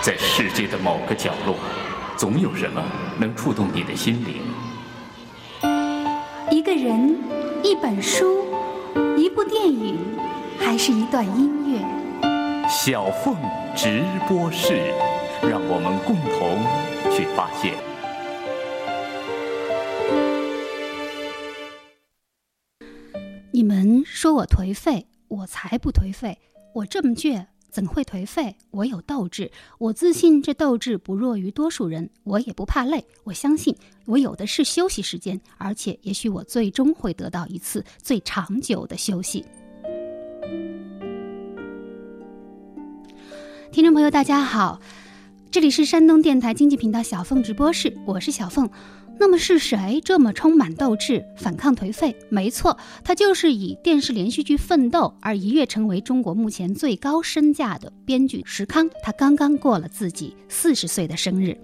在世界的某个角落，总有什么能触动你的心灵。一个人，一本书，一部电影，还是一段音乐？小凤直播室，让我们共同去发现。你们说我颓废，我才不颓废，我这么倔。怎会颓废？我有斗志，我自信这斗志不弱于多数人。我也不怕累，我相信我有的是休息时间，而且也许我最终会得到一次最长久的休息。听众朋友，大家好，这里是山东电台经济频道小凤直播室，我是小凤。那么是谁这么充满斗志、反抗颓废？没错，他就是以电视连续剧《奋斗》而一跃成为中国目前最高身价的编剧石康。他刚刚过了自己四十岁的生日。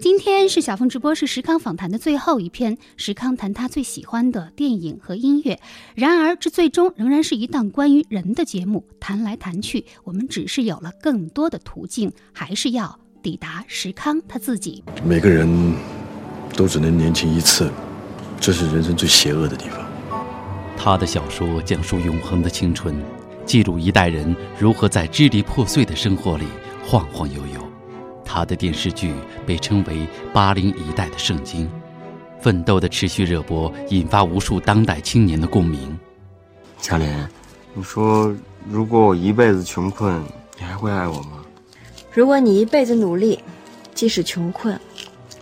今天是小凤直播室石康访谈的最后一篇，石康谈他最喜欢的电影和音乐。然而，这最终仍然是一档关于人的节目，谈来谈去，我们只是有了更多的途径，还是要抵达石康他自己。每个人。都只能年轻一次，这是人生最邪恶的地方。他的小说讲述永恒的青春，记录一代人如何在支离破碎的生活里晃晃悠悠。他的电视剧被称为八零一代的圣经，《奋斗》的持续热播引发无数当代青年的共鸣。小莲，你说，如果我一辈子穷困，你还会爱我吗？如果你一辈子努力，即使穷困，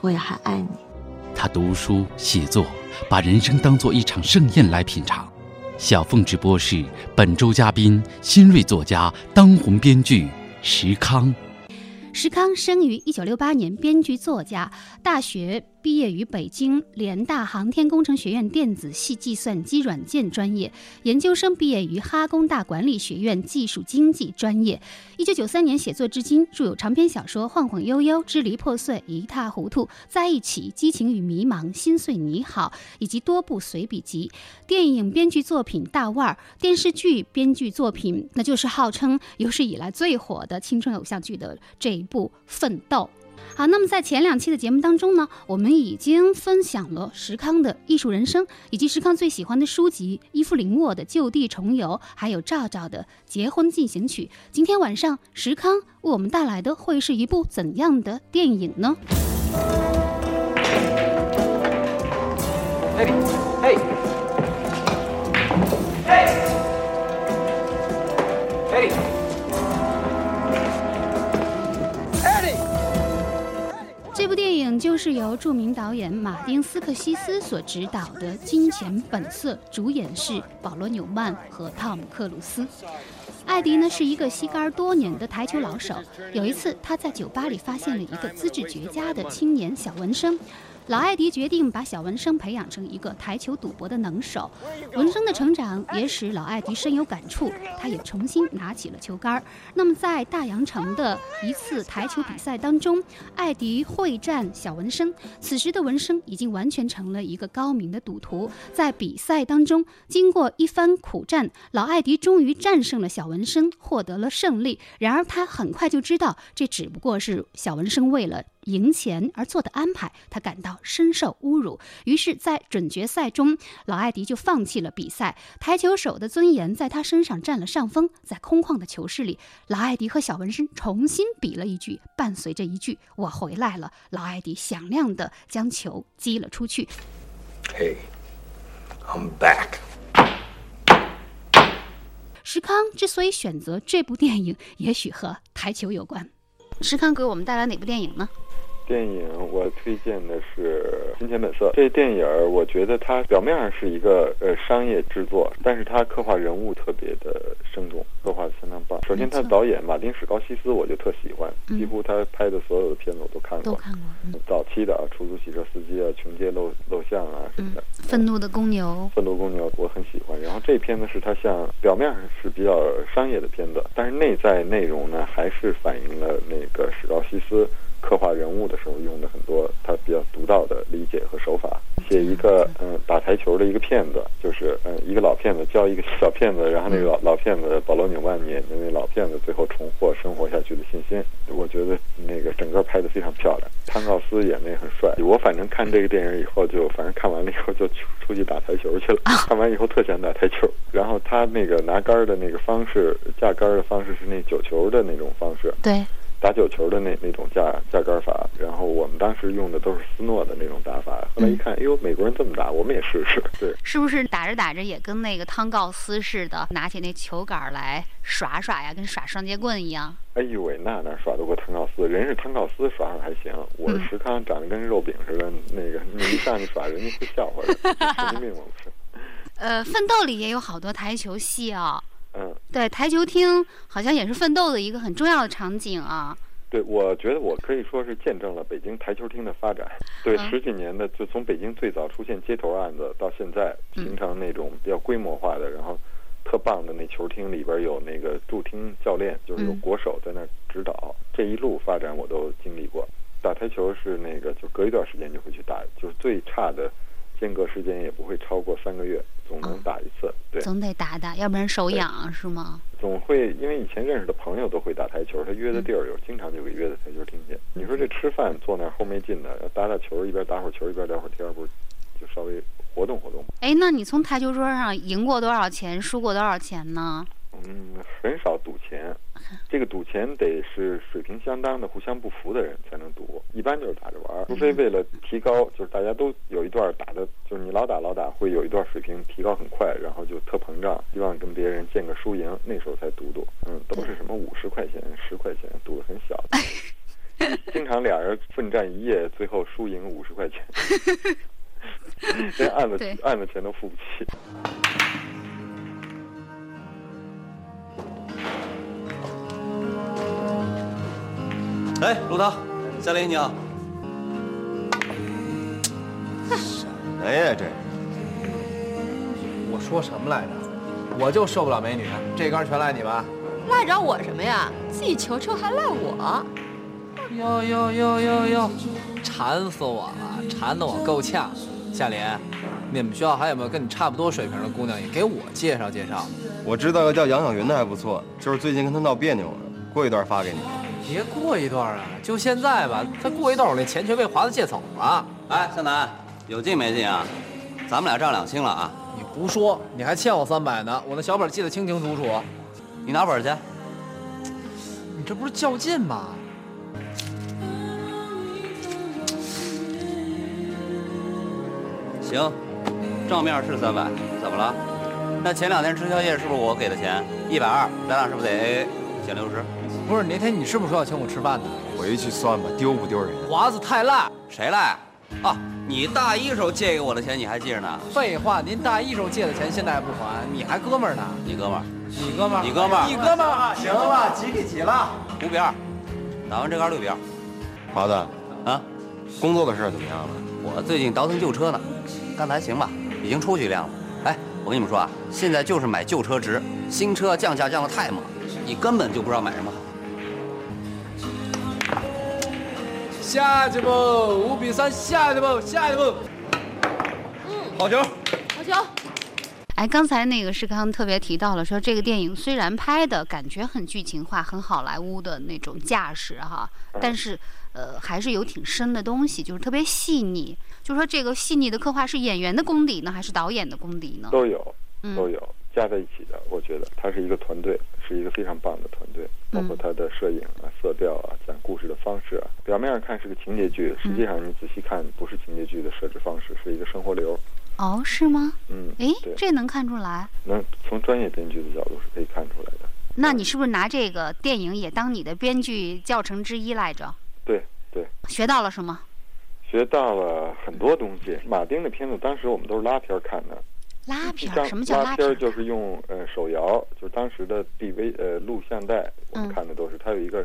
我也还爱你。他读书写作，把人生当做一场盛宴来品尝。小凤直播室本周嘉宾：新锐作家、当红编剧石康。石康生于一九六八年，编剧作家，大学。毕业于北京联大航天工程学院电子系计算机软件专业，研究生毕业于哈工大管理学院技术经济专业。一九九三年写作至今，著有长篇小说《晃晃悠悠》《支离破碎》《一塌糊涂》《在一起》《激情与迷茫》《心碎你好》以及多部随笔集。电影编剧作品《大腕儿》，电视剧编剧作品那就是号称有史以来最火的青春偶像剧的这一部《奋斗》。好，那么在前两期的节目当中呢，我们已经分享了石康的艺术人生，以及石康最喜欢的书籍伊芙琳沃的《就地重游》，还有赵赵的《结婚进行曲》。今天晚上，石康为我们带来的会是一部怎样的电影呢？嘿，嘿，嘿，嘿。这部电影就是由著名导演马丁斯克西斯所执导的《金钱本色》，主演是保罗纽曼和汤姆克鲁斯。艾迪呢是一个吸杆多年的台球老手，有一次他在酒吧里发现了一个资质绝佳的青年小文生。老艾迪决定把小文生培养成一个台球赌博的能手。文生的成长也使老艾迪深有感触，他也重新拿起了球杆。那么，在大洋城的一次台球比赛当中，艾迪会战小文生。此时的文生已经完全成了一个高明的赌徒。在比赛当中，经过一番苦战，老艾迪终于战胜了小文生，获得了胜利。然而，他很快就知道，这只不过是小文生为了。赢钱而做的安排，他感到深受侮辱。于是，在准决赛中，老艾迪就放弃了比赛。台球手的尊严在他身上占了上风。在空旷的球室里，老艾迪和小文身重新比了一局，伴随着一句“我回来了”，老艾迪响亮地将球击了出去。Hey, I'm back。石康之所以选择这部电影，也许和台球有关。石康给我们带来哪部电影呢？电影我推荐的是《金钱本色》。这电影我觉得它表面上是一个呃商业制作，但是它刻画人物特别的生动，刻画的相当棒。首先，它的导演马丁史高西斯我就特喜欢，几乎他拍的所有的片子我都看过。都看过。早期的啊，出租汽车司机啊，穷街陋陋巷啊什么的。愤怒的公牛。愤怒公牛我很喜欢。然后这片子是他像表面上是比较商业的片子，但是内在内容呢还是反映了那个史高西斯。刻画人物的时候用的很多他比较独到的理解和手法。写一个嗯打台球的一个骗子，就是嗯一个老骗子教一个 小骗子，然后那个老老骗子保罗纽曼演的那老骗子最后重获生活下去的信心。我觉得那个整个拍的非常漂亮，汤告斯演的也很帅。我反正看这个电影以后，就反正看完了以后就出出去打台球去了。看完以后特想打台球。然后他那个拿杆的那个方式，架杆的方式是那九球的那种方式。对。打九球的那那种架架杆法，然后我们当时用的都是斯诺的那种打法。后来一看，哎呦，美国人这么打，我们也试试。对，是不是打着打着也跟那个汤告斯似的，拿起那球杆来耍耍呀，跟耍双截棍一样？哎呦喂，那哪耍得过汤告斯？人是汤告斯耍耍还行，我是石康，长得跟肉饼似的，那个你一上去耍，人家会笑话的，神经病我不是。呃，奋斗里也有好多台球戏啊。嗯，对，台球厅好像也是奋斗的一个很重要的场景啊。对，我觉得我可以说是见证了北京台球厅的发展。对，十几年的，就从北京最早出现街头案子，到现在形成那种比较规模化的，然后特棒的那球厅里边有那个驻厅教练，就是有国手在那指导。这一路发展我都经历过。打台球是那个，就隔一段时间就会去打，就是最差的。间隔时间也不会超过三个月，总能打一次。对，总得打打，要不然手痒是吗？总会，因为以前认识的朋友都会打台球，他约的地儿有，经常就给约在台球厅去。你说这吃饭坐那儿后没劲的，要打打球，一边打会儿球一边聊会儿天，不是就稍微活动活动吗？哎，那你从台球桌上赢过多少钱，输过多少钱呢？嗯，很少赌钱。这个赌钱得是水平相当的、互相不服的人才能赌，一般就是打着玩儿。除非为了提高，就是大家都有一段打的，就是你老打老打，会有一段水平提高很快，然后就特膨胀，希望跟别人见个输赢，那时候才赌赌。嗯，都是什么五十块钱、十块钱，赌的很小。经常俩人奋战一夜，最后输赢五十块钱，连案子案子钱都付不起。哎，陆涛，夏琳，你好。什么呀这？我说什么来着？我就受不了美女，这杆全赖你吧？赖着我什么呀？自己求求还赖我？哟哟哟哟哟，馋死我了，馋得我够呛。夏琳，你们学校还有没有跟你差不多水平的姑娘，也给我介绍介绍？我知道个叫杨晓云的还不错，就是最近跟她闹别扭了，过一段发给你。别过一段啊，就现在吧。再过一段，我那钱全被华子借走了。哎，向南，有劲没劲啊？咱们俩账两清了啊！你胡说，你还欠我三百呢。我那小本记得清清楚楚。你拿本去。你这不是较劲吗？行，账面是三百，怎么了？那前两天吃宵夜是不是我给的钱？一百二，咱俩是不是得 AA？减六十。不是那天你是不是说要请我吃饭呢？回去算吧，丢不丢人？华子太烂，谁赖？啊，你大一时候借给我的钱你还记着呢？废话，您大一时候借的钱现在还不还，你还哥们儿呢？你哥们儿？你哥们儿？你哥们儿？你哥们儿？行了吧，几比几了？五比二，打完这杆六比二。华子，啊，工作的事怎么样了？我最近倒腾旧车呢，干的还行吧，已经出去一辆了。哎，我跟你们说啊，现在就是买旧车值，新车降价降的太猛，你根本就不知道买什么好。下去不？五比三，下去不？下去不？嗯，好球，好球。哎，刚才那个是刚刚特别提到了，说这个电影虽然拍的感觉很剧情化、很好莱坞的那种架势哈，但是呃还是有挺深的东西，就是特别细腻。就说这个细腻的刻画是演员的功底呢，还是导演的功底呢？都有，都有。加在一起的，我觉得它是一个团队，是一个非常棒的团队。包括它的摄影啊、色调啊、讲故事的方式啊。表面上看是个情节剧，实际上你仔细看，不是情节剧的设置方式，是一个生活流。哦，是吗？嗯，哎，这能看出来？能从专业编剧的角度是可以看出来的。那你是不是拿这个电影也当你的编剧教程之一来着？对对。学到了什么？学到了很多东西。马丁的片子当时我们都是拉片看的。拉片儿什么叫拉片儿？就是用呃手摇，就是当时的 DV 呃录像带，我们看的都是它有一个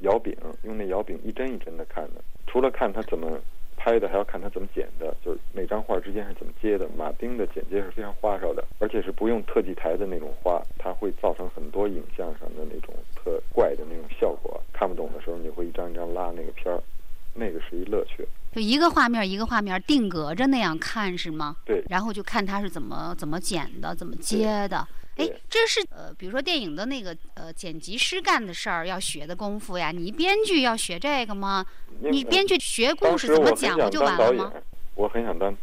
摇柄，用那摇柄一帧一帧的看的。除了看它怎么拍的，还要看它怎么剪的，就是每张画之间是怎么接的。马丁的剪接是非常花哨的，而且是不用特技台的那种花，它会造成很多影像上的那种特怪的那种效果。看不懂的时候，你会一张一张拉那个片儿，那个是一乐趣。就一个画面一个画面定格着那样看是吗？对。然后就看他是怎么怎么剪的，怎么接的。哎，这是呃，比如说电影的那个呃剪辑师干的事儿，要学的功夫呀。你编剧要学这个吗？你编剧学故事怎么讲不就完了吗？我很想当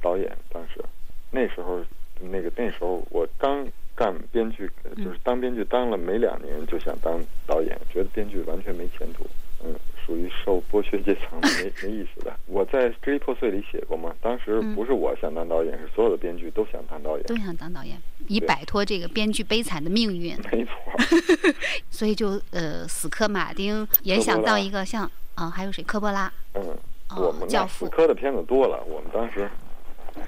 导演，当时那时候那个那时候我刚干编剧，就是当编剧当了没两年就想当导演，觉得编剧完全没前途。嗯。属于受剥削阶层，没 没意思的。我在《支离破碎》里写过嘛，当时不是我想当导演，是所有的编剧都想当导演，都想当导演，以摆脱这个编剧悲惨的命运。没错。所以就呃，死磕马丁也想当一个像啊，还有谁？科波拉。嗯。我们教父。死磕的片子多了，我们当时。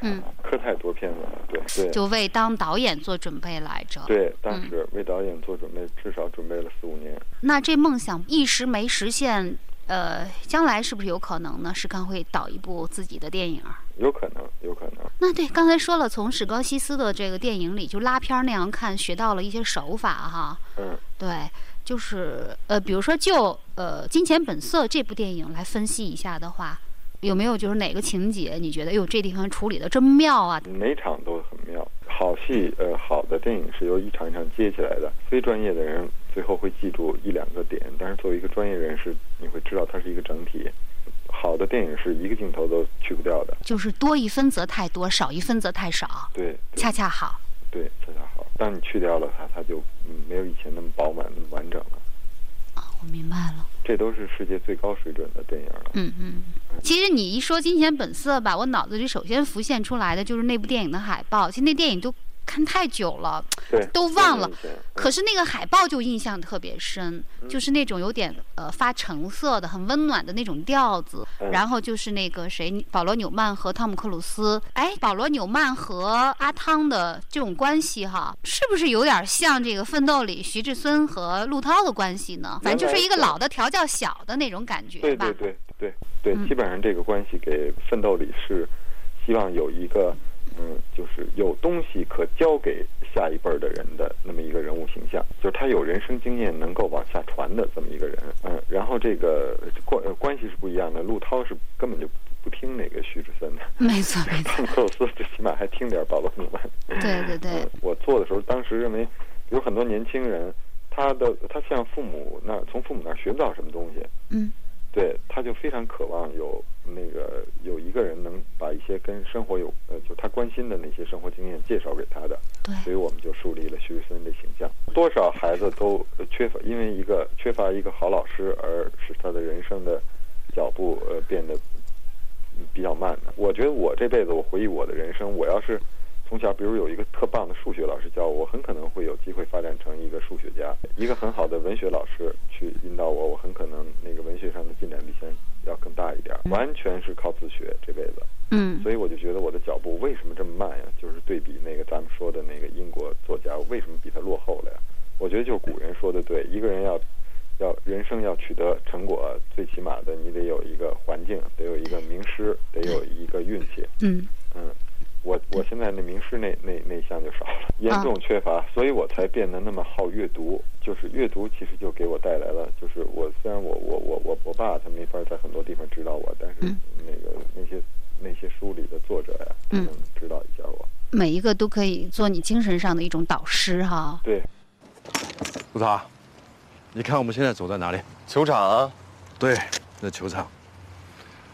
嗯。磕太多片子了，对对。就为当导演做准备来着。对，当时为导演做准备，至少准备了四五年。那这梦想一时没实现。呃，将来是不是有可能呢？石康会导一部自己的电影？有可能，有可能。那对，刚才说了，从史高西斯的这个电影里，就拉片那样看，学到了一些手法哈。嗯。对，就是呃，比如说就呃《金钱本色》这部电影来分析一下的话，有没有就是哪个情节你觉得哎呦这地方处理的真妙啊？每场都很妙。好戏，呃，好的电影是由一场一场接起来的。非专业的人最后会记住一两个点，但是作为一个专业人士，你会知道它是一个整体。好的电影是一个镜头都去不掉的，就是多一分则太多，少一分则太少。对，恰恰好。对，恰恰好。当你去掉了它，它就没有以前那么饱满、那么完整了。啊，我明白了。这都是世界最高水准的电影了。嗯嗯。其实你一说《金钱本色》吧，我脑子里首先浮现出来的就是那部电影的海报。其实那电影都看太久了，都忘了。可是那个海报就印象特别深，就是那种有点呃发橙色的、很温暖的那种调子。然后就是那个谁，保罗纽曼和汤姆克鲁斯。哎，保罗纽曼和阿汤的这种关系哈，是不是有点像这个《奋斗》里徐志森和陆涛的关系呢？反正就是一个老的调教小的那种感觉吧。对对对对对，基本上这个关系给《奋斗》里是希望有一个。嗯，就是有东西可交给下一辈儿的人的那么一个人物形象，就是他有人生经验能够往下传的这么一个人。嗯，然后这个关关系是不一样的。陆涛是根本就不听那个徐志森的，没错没错。汤姆克鲁斯最起码还听点保罗·纽曼。对对对。我做的时候，当时认为有很多年轻人，他的他向父母那从父母那儿学不到什么东西。嗯。对，他就非常渴望有那个有一个人能把一些跟生活有呃，就他关心的那些生活经验介绍给他的。对，所以我们就树立了徐志森的形象。多少孩子都缺乏，因为一个缺乏一个好老师，而使他的人生的脚步呃变得比较慢的。我觉得我这辈子，我回忆我的人生，我要是。从小，比如有一个特棒的数学老师教我，我很可能会有机会发展成一个数学家；一个很好的文学老师去引导我，我很可能那个文学上的进展比现在要更大一点。完全是靠自学这辈子。嗯，所以我就觉得我的脚步为什么这么慢呀？就是对比那个咱们说的那个英国作家，为什么比他落后了呀？我觉得就是古人说的对，一个人要要人生要取得成果，最起码的你得有一个环境，得有一个名师，得有一个运气。嗯嗯。我我现在那名师那那那项就少了，严重缺乏，所以我才变得那么好阅读。就是阅读其实就给我带来了，就是我虽然我我我我我爸他没法在很多地方指导我，但是那个那些那些书里的作者呀，他能指导一下我。每一个都可以做你精神上的一种导师哈。对，陆涛，你看我们现在走在哪里？球场啊。对，那球场。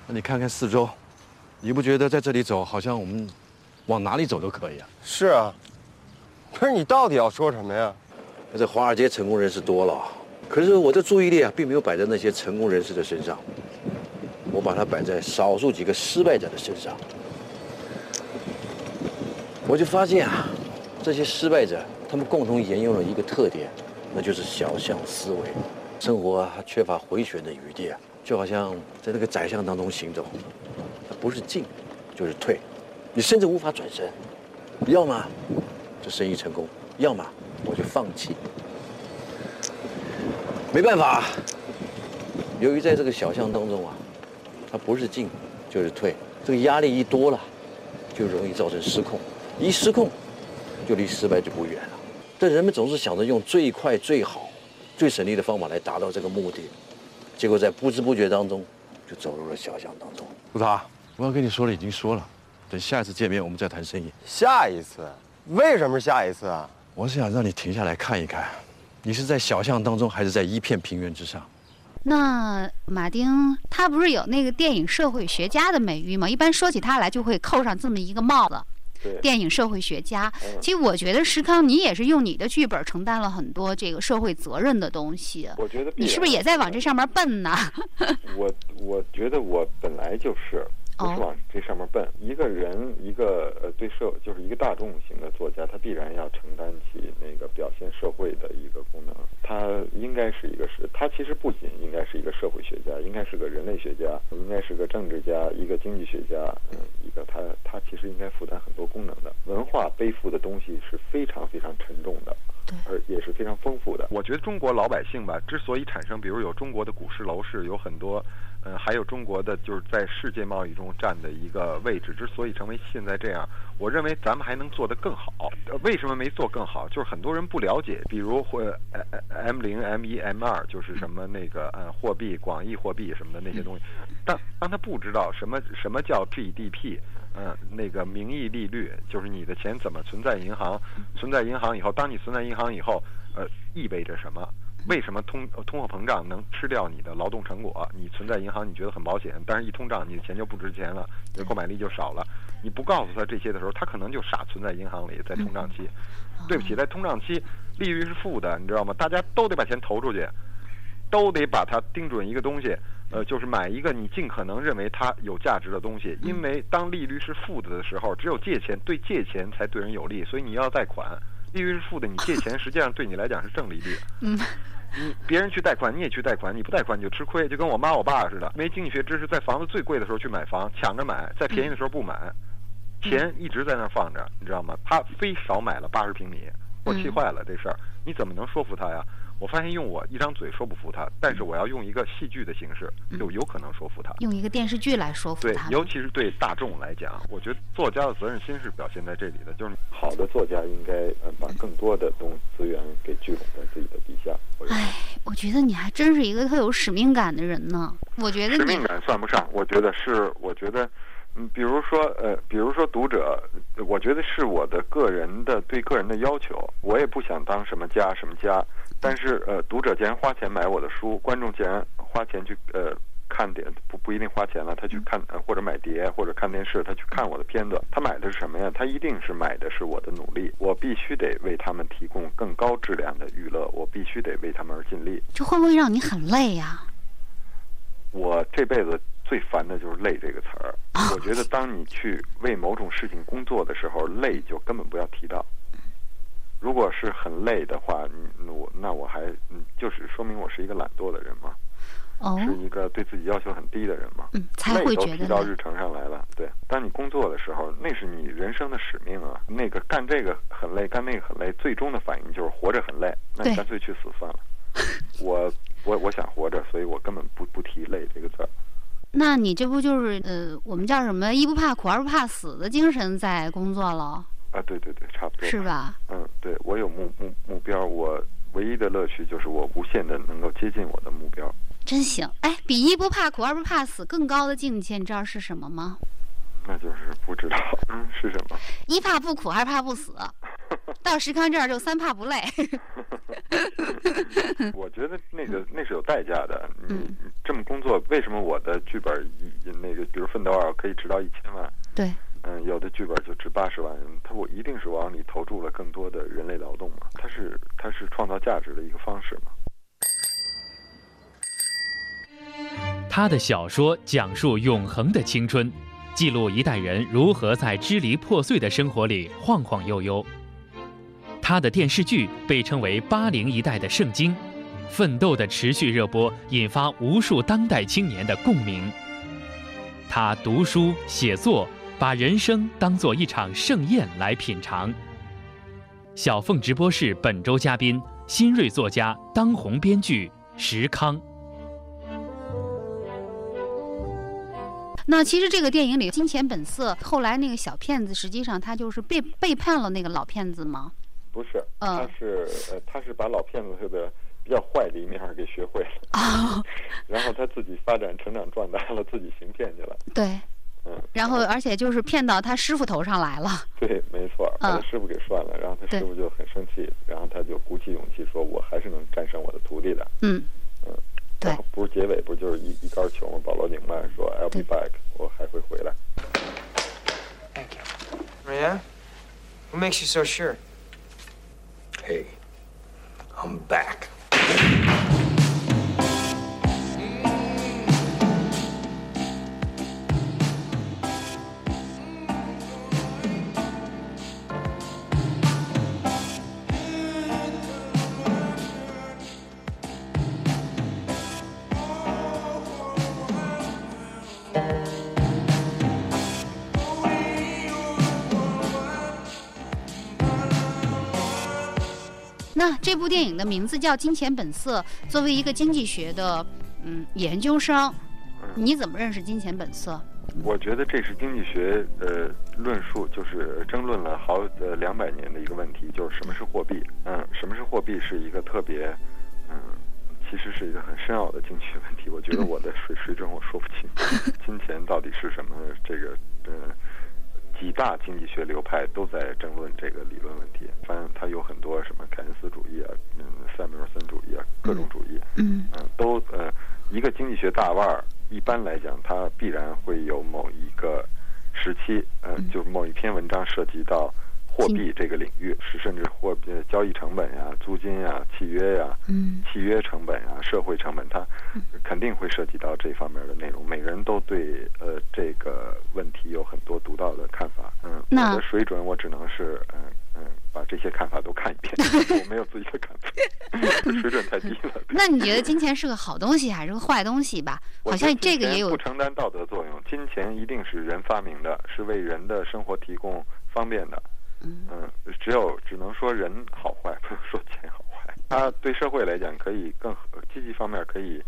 那你看看四周，你不觉得在这里走好像我们？往哪里走都可以啊！是啊，可是你到底要说什么呀？这华尔街成功人士多了，可是我的注意力啊，并没有摆在那些成功人士的身上，我把它摆在少数几个失败者的身上。我就发现啊，这些失败者，他们共同沿用了一个特点，那就是小巷思维，生活啊缺乏回旋的余地啊，就好像在那个窄巷当中行走，它不是进，就是退。你甚至无法转身，要么这生意成功，要么我就放弃。没办法，由于在这个小巷当中啊，它不是进就是退，这个压力一多了，就容易造成失控，一失控就离失败就不远了。但人们总是想着用最快、最好、最省力的方法来达到这个目的，结果在不知不觉当中就走入了小巷当中。陆涛，我要跟你说的已经说了，等下一次见面我们再谈生意。下一次？为什么是下一次啊？我是想让你停下来看一看，你是在小巷当中，还是在一片平原之上？那马丁他不是有那个电影社会学家的美誉吗？一般说起他来就会扣上这么一个帽子。电影社会学家，其实我觉得石康，你也是用你的剧本承担了很多这个社会责任的东西。我觉得你是不是也在往这上面奔呢？我我觉得我本来就是。不是往这上面奔。一个人，一个呃，对社就是一个大众型的作家，他必然要承担起那个表现社会的一个功能。他应该是一个是，他其实不仅应该是一个社会学家，应该是个人类学家，应该是个政治家，一个经济学家，嗯，一个他他其实应该负担很多功能的。文化背负的东西是非常非常沉重的，而也是非常丰富的。我觉得中国老百姓吧，之所以产生，比如有中国的股市楼市，有很多。嗯，还有中国的就是在世界贸易中占的一个位置，之所以成为现在这样，我认为咱们还能做得更好。为什么没做更好？就是很多人不了解，比如或 M 零、M 一、M 二，就是什么那个呃货币、广义货币什么的那些东西。当当他不知道什么什么叫 GDP，嗯，那个名义利率，就是你的钱怎么存在银行，存在银行以后，当你存在银行以后，呃，意味着什么？为什么通通货膨胀能吃掉你的劳动成果？你存在银行，你觉得很保险，但是一通胀，你的钱就不值钱了，你的购买力就少了。你不告诉他这些的时候，他可能就傻存在银行里，在通胀期。对不起，在通胀期，利率是负的，你知道吗？大家都得把钱投出去，都得把它盯准一个东西，呃，就是买一个你尽可能认为它有价值的东西。因为当利率是负的的时候，只有借钱对借钱才对人有利，所以你要贷款。利率是负的，你借钱 实际上对你来讲是正利率。嗯，你别人去贷款，你也去贷款，你不贷款你就吃亏，就跟我妈我爸似的，没经济学知识，在房子最贵的时候去买房，抢着买，在便宜的时候不买，钱一直在那儿放着，你知道吗？他非少买了八十平米，我气坏了这事儿，你怎么能说服他呀？我发现用我一张嘴说不服他，但是我要用一个戏剧的形式，就有可能说服他。用一个电视剧来说服他。对，尤其是对大众来讲，我觉得作家的责任心是表现在这里的，就是好的作家应该呃把更多的东资源给聚拢在自己的笔下。哎，我觉得你还真是一个特有使命感的人呢。我觉得使命感算不上，我觉得是，我觉得。嗯，比如说，呃，比如说读者，我觉得是我的个人的对个人的要求。我也不想当什么家什么家，但是呃，读者既然花钱买我的书，观众既然花钱去呃看点，不不一定花钱了，他去看或者买碟或者看电视，他去看我的片子，他买的是什么呀？他一定是买的是我的努力。我必须得为他们提供更高质量的娱乐，我必须得为他们而尽力。这会不会让你很累呀？我这辈子。最烦的就是“累”这个词儿。我觉得，当你去为某种事情工作的时候，累就根本不要提到。如果是很累的话，你我那我还嗯，就是说明我是一个懒惰的人嘛，是一个对自己要求很低的人嘛。累都提到日程上来了。对，当你工作的时候，那是你人生的使命啊。那个干这个很累，干那个很累，最终的反应就是活着很累。那你干脆去死算了。我我我想活着，所以我根本不不提“累”这个字儿。那你这不就是呃，我们叫什么“一不怕苦，二不怕死”的精神在工作了？啊，对对对，差不多。是吧？嗯，对，我有目目目标，我唯一的乐趣就是我无限的能够接近我的目标。真行！哎，比“一不怕苦，二不怕死”更高的境界，你知道是什么吗？那就是不知道，嗯，是什么？一怕不苦，二怕不死。到石康这儿就三怕不累。我觉得那个 那是有代价的。你这么工作，为什么我的剧本一那个，比如《奋斗二》可以值到一千万？对。嗯，有的剧本就值八十万。他我一定是往里投注了更多的人类劳动嘛？它是它是创造价值的一个方式嘛？他的小说讲述永恒的青春，记录一代人如何在支离破碎的生活里晃晃悠悠。他的电视剧被称为八零一代的圣经，奋斗的持续热播引发无数当代青年的共鸣。他读书写作，把人生当做一场盛宴来品尝。小凤直播室本周嘉宾：新锐作家、当红编剧石康。那其实这个电影里，《金钱本色》后来那个小骗子，实际上他就是背背叛了那个老骗子吗？不是，他是呃，他是把老骗子的比较坏的一面给学会了，哦，然后他自己发展成长壮大了，自己行骗去了。对，嗯，然后而且就是骗到他师傅头上来了。对，没错，把他嗯师傅给涮了，然后他师傅就很生气，然后他就鼓起勇气说：“我还是能战胜我的徒弟的。”嗯，嗯，对然后不是结尾不就是一一杆球吗？保罗纽曼说：“I'll be back，我还会回来。Oh, yeah? What makes you so sure? Hey, I'm back. 那这部电影的名字叫《金钱本色》。作为一个经济学的嗯研究生，你怎么认识金钱本色？我觉得这是经济学呃论述，就是争论了好呃两百年的一个问题，就是什么是货币？嗯，什么是货币是一个特别嗯，其实是一个很深奥的经济学问题。我觉得我的水水准我说不清，金钱到底是什么？这个呃几大经济学流派都在争论这个理论问题。反正它有很多什么凯恩斯主义啊，嗯，塞缪尔森主义啊，各种主义。嗯嗯，都呃，一个经济学大腕儿，一般来讲，他必然会有某一个时期，呃，就是某一篇文章涉及到货币这个领域，是甚至货币呃交易成本呀、租金呀、契约呀、嗯契约成本呀、社会成本，它肯定会涉及到这方面的内容。每个人都对呃这个问题有很多独到的看法。嗯，那我的水准我只能是嗯嗯把这些看法都看一遍，我没有自己的看法，水准太低了。那你觉得金钱是个好东西还是个坏东西吧？好像这个也有不承担道德作用，金钱一定是人发明的，是为人的生活提供方便的。嗯只有只能说人好坏，不能说钱好坏。它对社会来讲，可以更积极方面可以，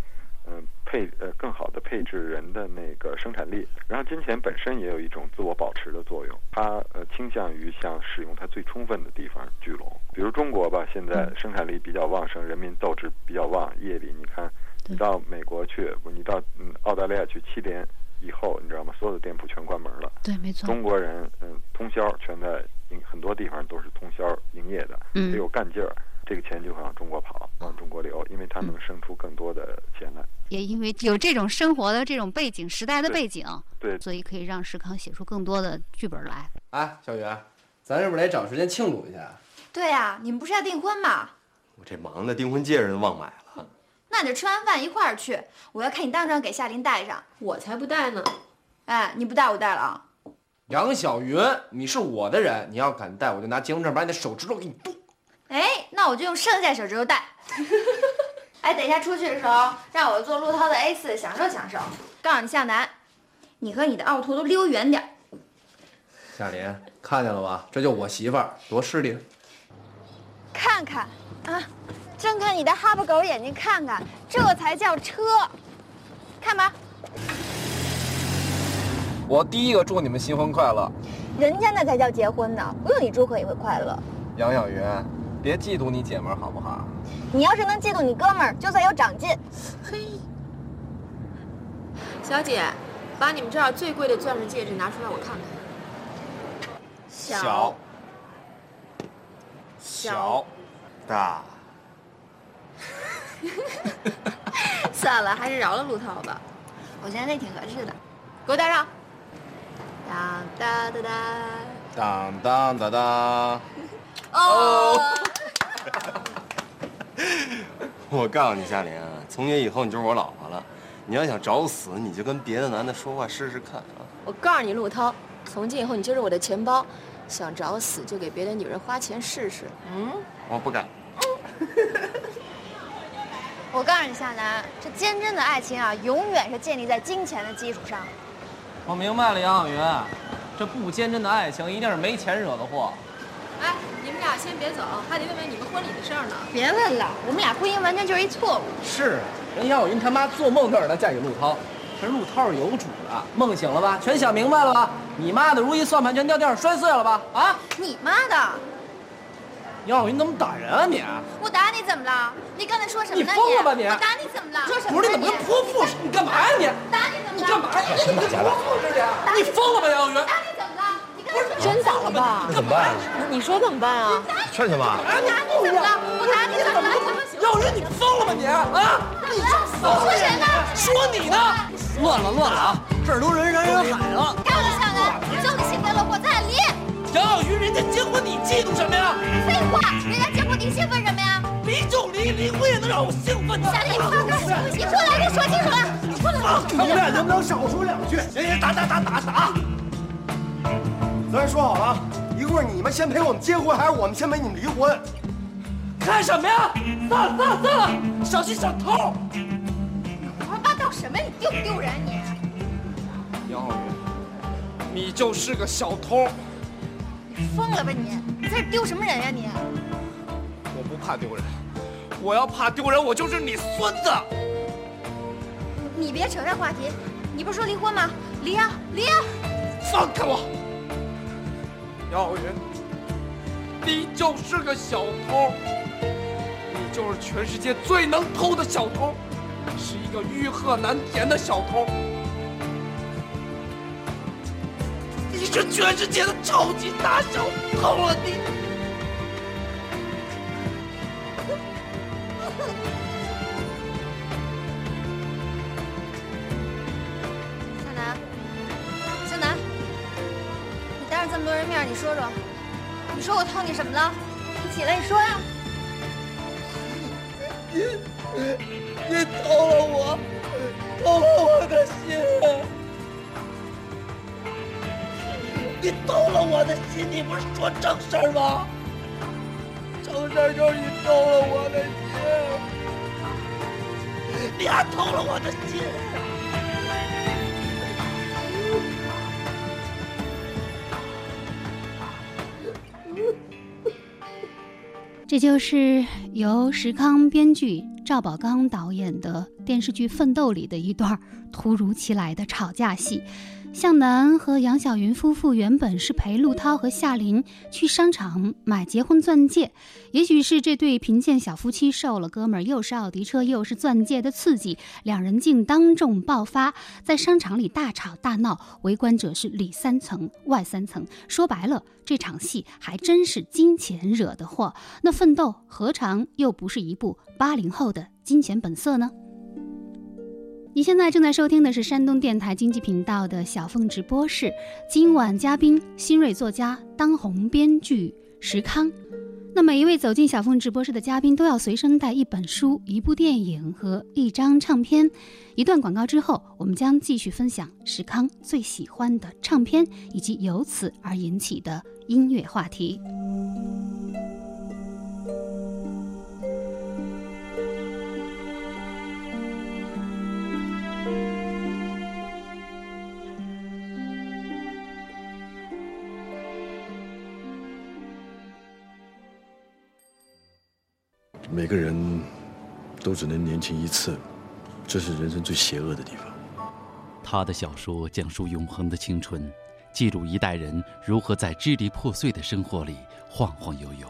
嗯、配呃更好的配置人的那个生产力。然后金钱本身也有一种自我保持的作用，它呃倾向于向使用它最充分的地方聚拢。比如中国吧，现在生产力比较旺盛，人民斗志比较旺。夜里你看，你到美国去，你到嗯澳大利亚去，七点以后，你知道吗？所有的店铺全关门了。对，没错。中国人嗯，通宵全在很多地方都是通宵营业的，嗯得有干劲儿，这个钱就会往中国跑，往中国流，因为它能生出更多的钱来。也因为有这种生活的这种背景、时代的背景，对，所以可以让石康写出更多的剧本来。哎，小雨，咱是不是得找时间庆祝一下？对呀、你们不是要订婚吗？我这忙的订婚戒指都忘买了。那你就吃完饭一块儿去，我要看你当场给夏琳戴上。我才不戴呢。哎，你不戴我戴了啊？杨小云，你是我的人，你要敢戴，我就拿结婚证把你的手指头给你剁。哎，那我就用剩下手指头戴。哎，等一下出去的时候，让我坐陆涛的 A 四享受享受。告诉你向南，你和你的奥拓都离我远点儿。夏琳，看见了吧？这就我媳妇儿，多势利。看看啊，睁开你的哈巴狗眼睛看看，这才叫车。看吧，我第一个祝你们新婚快乐。人家那才叫结婚呢，不用你祝贺也会快乐。杨小云，别嫉妒你姐们儿好不好？你要是能嫉妒你哥们儿，就算有长进。嘿，小姐，把你们这儿最贵的钻石戒指拿出来，我看看。小小大，算了，还是饶了陆涛吧。我觉得那挺合适的，给我戴上。当当当当。当当当当。哦。我告诉你，夏琳，从今以后你就是我老婆了。你要想找死，你就跟别的男的说话试试看啊。我告诉你，陆涛，从今以后你就是我的钱包，想找死就给别的女人花钱试试。嗯，我不敢。我告诉你，夏楠，这坚贞的爱情啊，永远是建立在金钱的基础上。我明白了，杨晓云，这不坚贞的爱情一定是没钱惹的祸。哎，你们俩先别走，还得问问你们婚礼的事儿呢。别问了，我们俩婚姻完全就是一错误。是，人杨晓云他妈做梦都让她嫁给陆涛，可是陆涛是有主的，梦醒了吧？全想明白了吧？你妈的如意算盘全掉地上摔碎了吧？啊！你妈的！杨小云，你怎么打人啊你？我打你怎么了？你刚才说什么你呢？疯了吧你我打你怎么了？说什么？不是你怎么跟泼妇似的？你干嘛呀你？打你怎么了？你干嘛呀？你怎么跟泼妇似的？你疯了吧，杨小云？打你怎么了？你刚才说真打了吧？那怎么办？你说怎么办啊？劝劝吧。打你怎么了？我打你怎么了？杨小云，你疯了吧你？啊？你这疯说谁呢？说你呢？乱了乱了啊！这儿都人山人海了。杨小云，人家结婚你嫉妒什么呀？废话，人家结婚你兴奋什么呀？离就离，离婚也能让我兴奋。夏琳，你放开，你出来，给我说清楚了。你出来，你们俩能不能少说两句？行行，打打打打打！咱说好了，一会儿你们先陪我们结婚，还是我们先陪你们离婚？看什么呀？算了算了算了，小心小偷！胡说八道什么？你丢不丢人你？杨浩云，你就是个小偷！你疯了吧你？你在这丢什么人呀你？我不怕丢人，我要怕丢人，我就是你孙子！你别扯这话题，你不是说离婚吗？离啊离啊！放开我！姚浩云，你就是个小偷，你就是全世界最能偷的小偷，是一个欲壑难填的小偷。是全世界的超级大小偷了你！向南，向南，你当着这么多人面，你说说，你说我偷你什么了？你起来，你说呀！你你偷了我，偷了我的心，你偷了我的心，你不是说正事儿吗？正事儿就是你偷了我的心，你还偷了我的心。这就是由石康编剧、赵宝刚导演的电视剧《奋斗》里的一段突如其来的吵架戏。向南和杨晓云夫妇原本是陪陆涛和夏琳去商场买结婚钻戒，也许是这对贫贱小夫妻受了哥们儿又是奥迪车又是钻戒的刺激，两人竟当众爆发，在商场里大吵大闹，围观者是里三层外三层。说白了，这场戏还真是金钱惹的祸。那奋斗何尝又不是一部八零后的金钱本色呢？你现在正在收听的是山东电台经济频道的小凤直播室，今晚嘉宾新锐作家、当红编剧石康。那每一位走进小凤直播室的嘉宾都要随身带一本书、一部电影和一张唱片。一段广告之后，我们将继续分享石康最喜欢的唱片以及由此而引起的音乐话题。每个人都只能年轻一次，这是人生最邪恶的地方。他的小说讲述永恒的青春，记录一代人如何在支离破碎的生活里晃晃悠悠。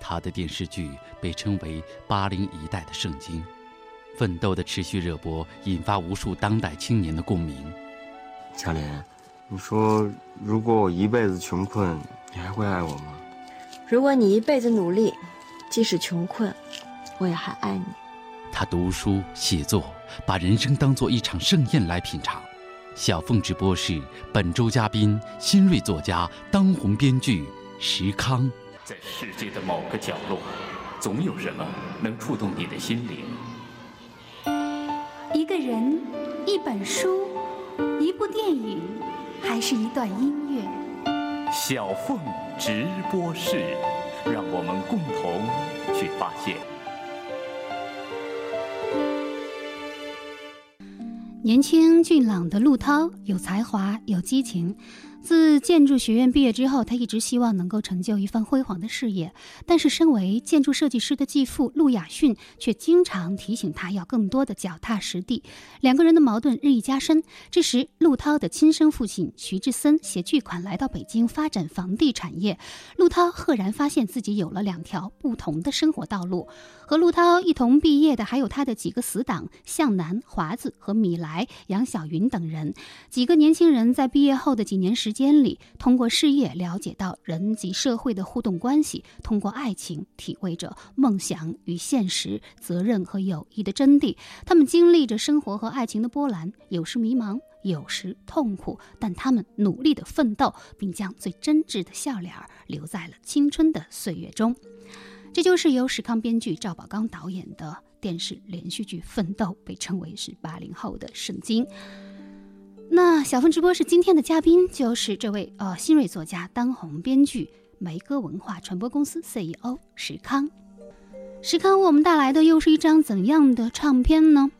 他的电视剧被称为八零一代的圣经，奋斗的持续热播引发无数当代青年的共鸣。嘉莲，你说如果我一辈子穷困，你还会爱我吗？如果你一辈子努力，即使穷困，我也还爱你。他读书写作，把人生当作一场盛宴来品尝。小凤直播室本周嘉宾新锐作家、当红编剧石康。在世界的某个角落，总有什么能触动你的心灵。一个人，一本书，一部电影，还是一段音乐？小凤直播室，让我们共同去发现。年轻俊朗的陆涛有才华，有激情，自建筑学院毕业之后，他一直希望能够成就一番辉煌的事业。但是，身为建筑设计师的继父陆亚逊却经常提醒他要更多的脚踏实地。两个人的矛盾日益加深。这时，陆涛的亲生父亲徐志森携巨款来到北京发展房地产业。陆涛赫然发现自己有了两条不同的生活道路。和陆涛一同毕业的还有他的几个死党向南、华子和米莱、杨晓云等人。几个年轻人在毕业后的几年时时间里，通过事业了解到人及社会的互动关系，通过爱情体味着梦想与现实、责任和友谊的真谛。他们经历着生活和爱情的波澜，有时迷茫，有时痛苦，但他们努力的奋斗，并将最真挚的笑脸留在了青春的岁月中。这就是由史康编剧、赵宝刚导演的电视连续剧《奋斗》，被称为是八零后的圣经。那小峰直播室今天的嘉宾就是这位呃新锐作家、当红编剧、梅歌文化传播公司 CEO 石康。石康为我们带来的又是一张怎样的唱片呢？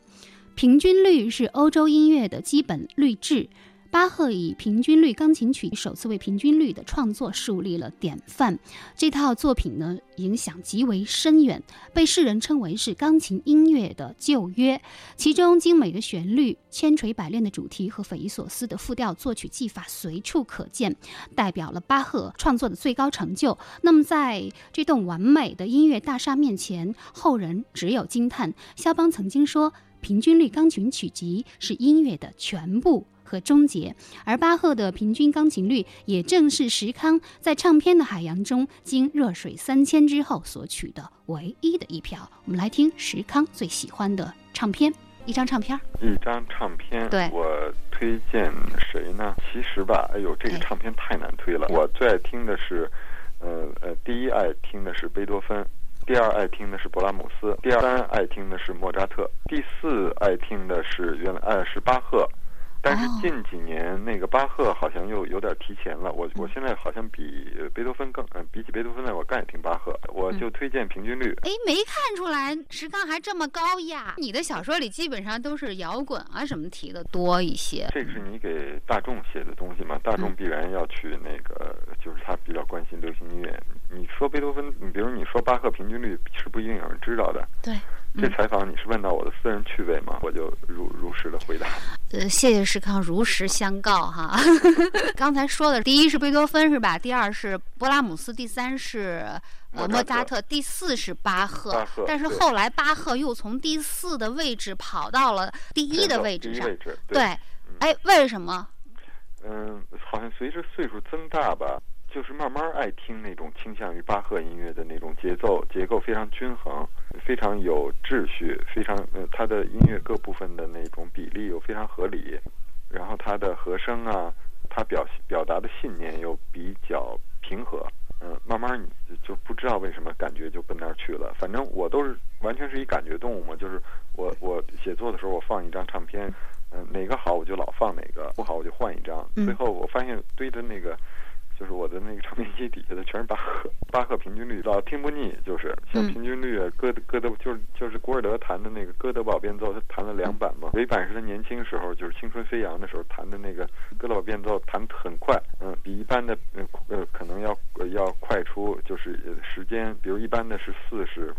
平均律是欧洲音乐的基本律制。巴赫以平均律钢琴曲首次为平均律的创作树立了典范。这套作品呢，影响极为深远，被世人称为是钢琴音乐的旧约。其中精美的旋律、千锤百炼的主题和匪夷所思的复调作曲技法随处可见，代表了巴赫创作的最高成就。那么，在这栋完美的音乐大厦面前，后人只有惊叹。肖邦曾经说：“平均律钢琴曲集是音乐的全部。”和终结，而巴赫的平均钢琴律也正是石康在唱片的海洋中经热水三千之后所取的唯一的一瓢。我们来听石康最喜欢的唱片，一张唱片。一张唱片，对我推荐谁呢？其实吧，哎呦，这个唱片太难推了。我最爱听的是，呃呃，第一爱听的是贝多芬，第二爱听的是勃拉姆斯，第三爱听的是莫扎特，第四爱听的是原来爱是巴赫。但是近几年那个巴赫好像又有点提前了，我我现在好像比贝多芬更，嗯，比起贝多芬来我更爱听巴赫，我就推荐平均律。哎，没看出来石刚还这么高雅。你的小说里基本上都是摇滚啊什么提的多一些。这个是你给大众写的东西嘛？大众必然要去那个，就是他比较关心流行音乐。你说贝多芬，你比如你说巴赫平均律是不一定有人知道的。对。这采访你是问到我的私人趣味吗？我就如如实的回答。呃，谢谢石康如实相告哈。刚才说的第一是贝多芬是吧？第二是勃拉姆斯，第三是呃莫扎特，第四是巴赫。巴赫。但是后来巴赫又从第四的位置跑到了第一的位置上。位置。对。哎，为什么？嗯，好像随着岁数增大吧。就是慢慢爱听那种倾向于巴赫音乐的那种节奏结构非常均衡，非常有秩序，非常呃，它的音乐各部分的那种比例又非常合理，然后它的和声啊，它表表达的信念又比较平和，嗯，慢慢你就不知道为什么感觉就奔那儿去了。反正我都是完全是一感觉动物嘛，就是我我写作的时候我放一张唱片，嗯，哪个好我就老放哪个，不好我就换一张，最后我发现堆的那个。就是我的那个 唱片机底下的全是巴赫，巴赫平均律老听不腻，就是像平均律啊，歌歌德就是就是古尔德弹的那个哥德堡变奏，他弹了两版嘛。尾版是他年轻时候，就是青春飞扬的时候弹的那个哥德堡变奏，弹很快，嗯，比一般的呃呃可能要要快出，就是时间，比如一般的是四十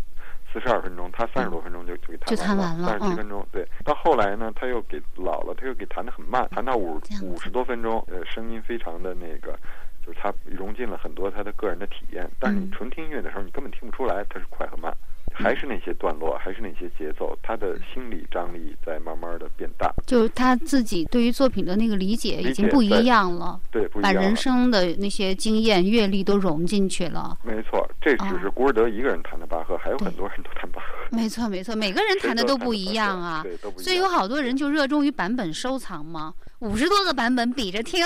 四十二分钟，他三十多分钟就就给弹完了，三十七分钟。对，到后来呢，他又给老了，他又给弹的很慢，弹到五五十多分钟，呃，声音非常的那个。就是他融进了很多他的个人的体验，但是你纯听音乐的时候，你根本听不出来它是快和慢，还是那些段落，还是那些节奏，他的心理张力在慢慢的变大。就是他自己对于作品的那个理解已经不一样了，对，不一样把人生的那些经验阅历都融进去了。没错，这只是古尔德一个人弹的巴赫，还有很多人都弹巴赫。没错，没错，每个人弹的都不一样啊，所以有好多人就热衷于版本收藏嘛。五十多个版本比着听，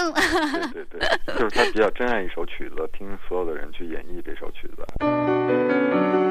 对对对，就是他比较珍爱一首曲子，听所有的人去演绎这首曲子。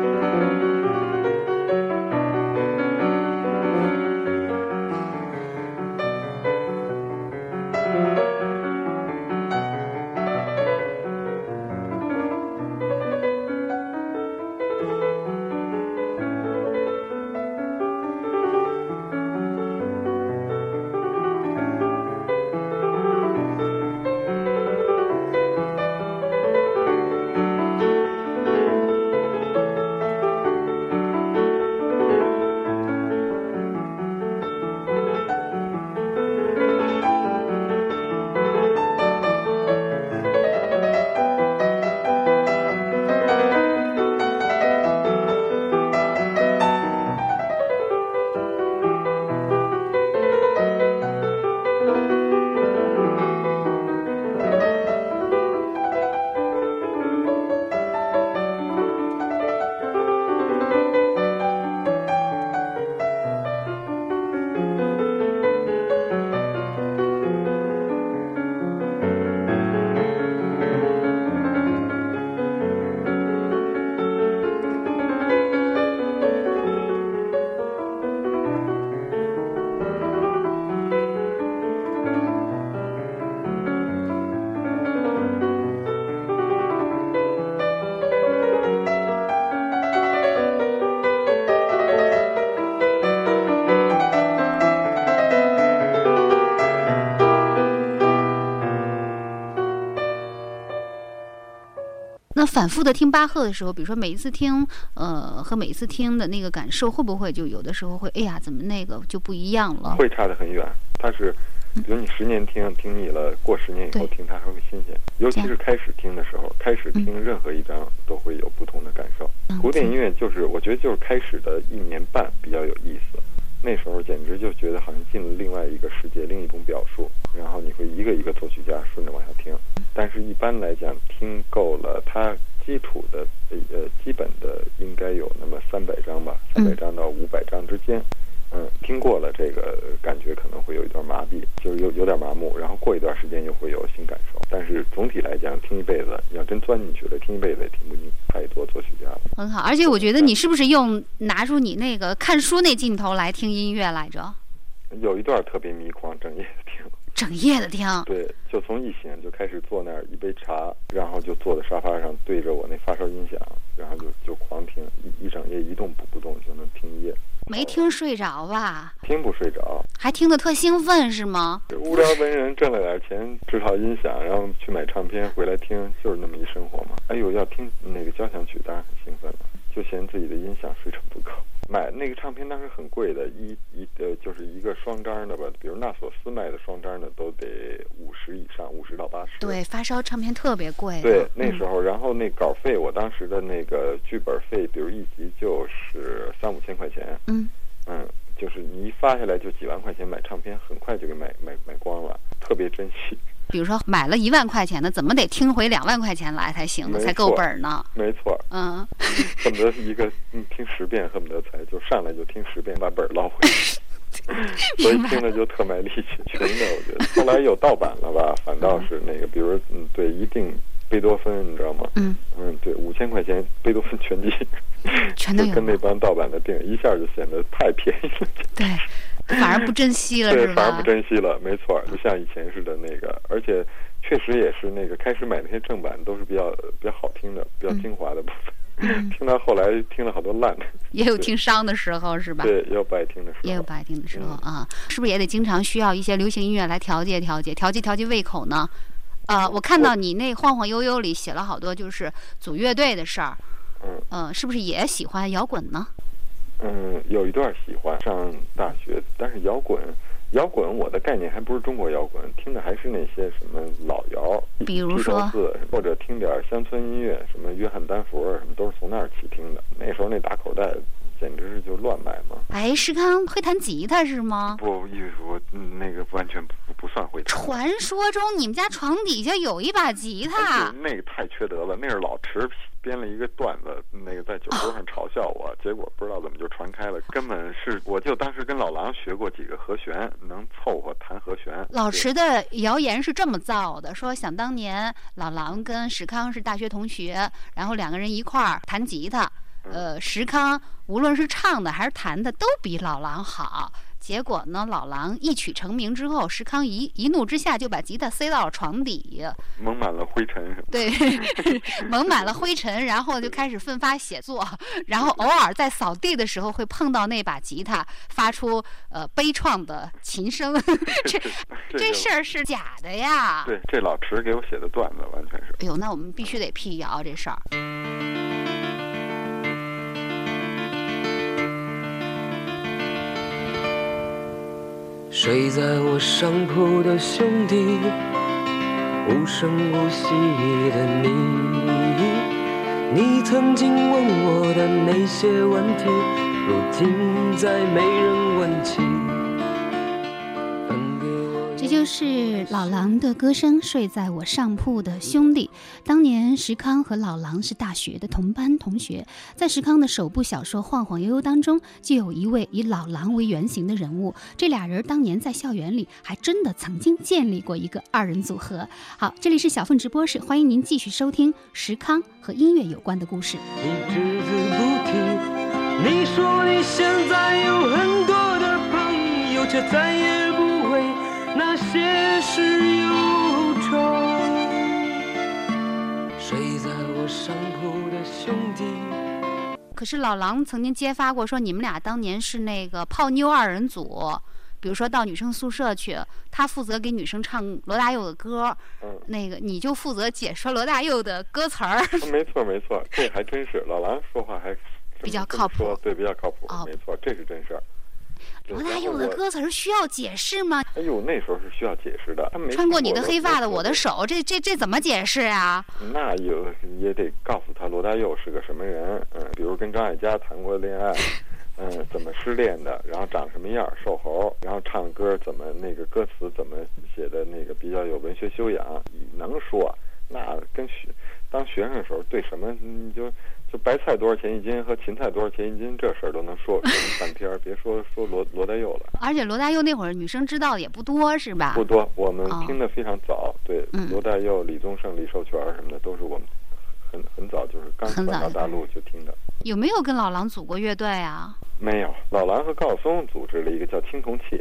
反复的听巴赫的时候，比如说每一次听，呃，和每一次听的那个感受，会不会就有的时候会，哎呀，怎么那个就不一样了？会差得很远。它是，比如你十年听听腻了，过十年以后听它还会新鲜。尤其是开始听的时候，开始听任何一张都会有不同的感受。古典音乐就是，我觉得就是开始的一年半比较有意思。那时候简直就觉得好像进了另外一个世界，另一种表述。然后你会一个一个作曲家顺着往下听。但是，一般来讲，听够了它基础的呃基本的应该有那么三百张吧，三百张到五百张之间。嗯，听过了这个感觉可能会有一段麻痹，就是有有点麻木，然后过一段时间又会有新感受。但是总体来讲，听一辈子，要真钻进去了，听一辈子也听不进太多作曲家了。很好，而且我觉得你是不是用拿出你那个看书那劲头来听音乐来着？有一段特别迷狂，整夜听。整夜的听，对，就从一醒就开始坐那儿，一杯茶，然后就坐在沙发上，对着我那发烧音响，然后就就狂听，一一整夜一动不不动就能听一夜。没听睡着吧？听不睡着，还听得特兴奋是吗？无聊文人挣了点钱，制造音响，然后去买唱片回来听，就是那么一生活嘛。哎呦，要听那个交响曲，当然很兴奋了，就嫌自己的音响水准不够。买那个唱片当时很贵的，一一呃就是一个双张的吧，比如纳索斯卖的双张的都得五十以上，五十到八十。对，发烧唱片特别贵。对，那时候，然后那稿费，我当时的那个剧本费，比如一集就是三五千块钱。嗯。嗯，就是你一发下来就几万块钱买唱片，很快就给买买买光了，特别珍惜。比如说买了一万块钱的，怎么得听回两万块钱来才行呢？才够本呢。没错。嗯。恨不得一个听十遍，恨不得才就上来就听十遍把本捞回来。所以听着就特卖力气，穷的我觉得。后来有盗版了吧？反倒是那个，比如嗯，对，一定贝多芬，你知道吗？嗯。嗯，对，五千块钱贝多芬全集，全都。跟那帮盗版的电影一下就显得太便宜了。对。反而不珍惜了，对，反而不珍惜了，没错，就像以前似的那个，而且确实也是那个开始买那些正版都是比较比较好听的、比较精华的部分。嗯、听到后来听了好多烂的，也有听伤的时候，是吧？对，也有不爱听的时候，也有不爱听的时候、嗯、啊！是不是也得经常需要一些流行音乐来调节调节、调节调节胃口呢？呃，我看到你那晃晃悠悠里写了好多就是组乐队的事儿，嗯，呃，是不是也喜欢摇滚呢？嗯，有一段喜欢上大学，但是摇滚，摇滚我的概念还不是中国摇滚，听的还是那些什么老摇，比如说或者听点乡村音乐，什么约翰丹佛什么都是从那儿起听的。那时候那打口袋简直是就乱买嘛。哎，石康会弹吉他是吗？不，我那个完全不不算会弹。传说中你们家床底下有一把吉他，那个太缺德了，那是老池。编了一个段子，那个在酒桌上嘲笑我，结果不知道怎么就传开了。根本是我就当时跟老狼学过几个和弦，能凑合弹和弦。老池的谣言是这么造的：说想当年老狼跟石康是大学同学，然后两个人一块儿弹吉他，呃，石康无论是唱的还是弹的都比老狼好。结果呢，老狼一曲成名之后，石康一一怒之下就把吉他塞到了床底，蒙满了灰尘。对，蒙满了灰尘，然后就开始奋发写作，然后偶尔在扫地的时候会碰到那把吉他，发出呃悲怆的琴声。这这事儿是假的呀？对，这老池给我写的段子完全是。哎呦，那我们必须得辟谣这事儿。睡在我上铺的兄弟，无声无息的你，你曾经问我的那些问题，如今再没人问起。这就是老狼的歌声，睡在我上铺的兄弟。当年石康和老狼是大学的同班同学，在石康的首部小说《晃晃悠悠》当中，就有一位以老狼为原型的人物。这俩人当年在校园里还真的曾经建立过一个二人组合。好，这里是小凤直播室，欢迎您继续收听石康和音乐有关的故事。你只字不提，你说你现在有很多的朋友，却再也上铺的兄弟。可是老狼曾经揭发过，说你们俩当年是那个泡妞二人组，比如说到女生宿舍去，他负责给女生唱罗大佑的歌，嗯，那个你就负责解说罗大佑的歌词儿。没错没错，这还真是老狼说话还比较靠谱，对，比较靠谱，哦、没错，这是真事儿。罗大佑的歌词需要解释吗？哎呦，那时候是需要解释的。穿过你的黑发的我的手，这这这怎么解释啊？那有也得告诉他罗大佑是个什么人，嗯，比如跟张艾嘉谈过恋爱，嗯，怎么失恋的，然后长什么样，瘦猴，然后唱歌怎么那个歌词怎么写的那个比较有文学修养，能说。那跟学当学生的时候，对什么你就就白菜多少钱一斤和芹菜多少钱一斤这事儿都能说说半天儿，别说说罗罗大佑了。而且罗大佑那会儿女生知道的也不多，是吧？不多，我们听的非常早。对，罗大佑、李宗盛、李寿全什么的，都是我们很很早就是刚转到大陆就听的。有没有跟老狼组过乐队啊？没有，老狼和高晓松组织了一个叫青铜器，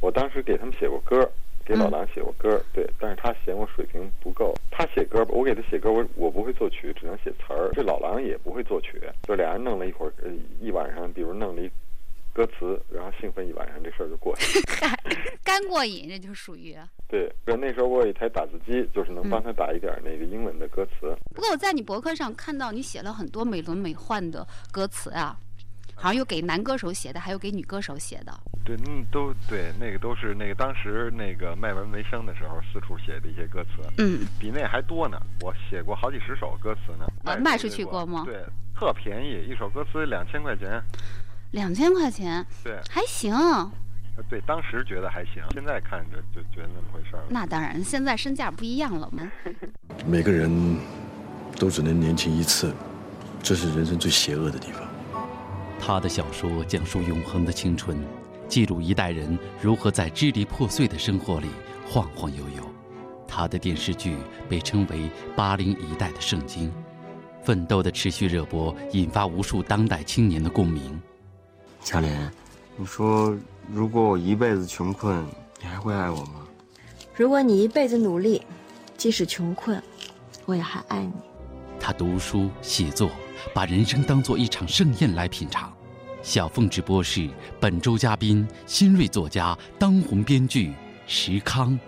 我当时给他们写过歌。给老狼写过歌，对，但是他嫌我水平不够。他写歌，我给他写歌，我我不会作曲，只能写词儿。这老狼也不会作曲，就俩人弄了一会儿，呃一晚上，比如弄了一歌词，然后兴奋一晚上，这事儿就过去了。干过瘾，这就属于。对，那时候我有一台打字机，就是能帮他打一点那个英文的歌词。不过我在你博客上看到你写了很多美轮美奂的歌词啊。好像有给男歌手写的，还有给女歌手写的。对，嗯，都对，那个都是那个当时那个卖文为生的时候四处写的一些歌词。嗯，比那还多呢，我写过好几十首歌词呢。啊，卖出去过吗？对，特便宜，一首歌词两千块钱。两千块钱？对，还行。对，当时觉得还行，现在看着就觉得那么回事儿。那当然，现在身价不一样了嘛。每个人都只能年轻一次，这是人生最邪恶的地方。他的小说讲述永恒的青春，记录一代人如何在支离破碎的生活里晃晃悠悠。他的电视剧被称为八零一代的圣经，奋斗的持续热播引发无数当代青年的共鸣。小莲，你说如果我一辈子穷困，你还会爱我吗？如果你一辈子努力，即使穷困，我也还爱你。他读书写作，把人生当作一场盛宴来品尝。小凤直播室本周嘉宾：新锐作家、当红编剧石康。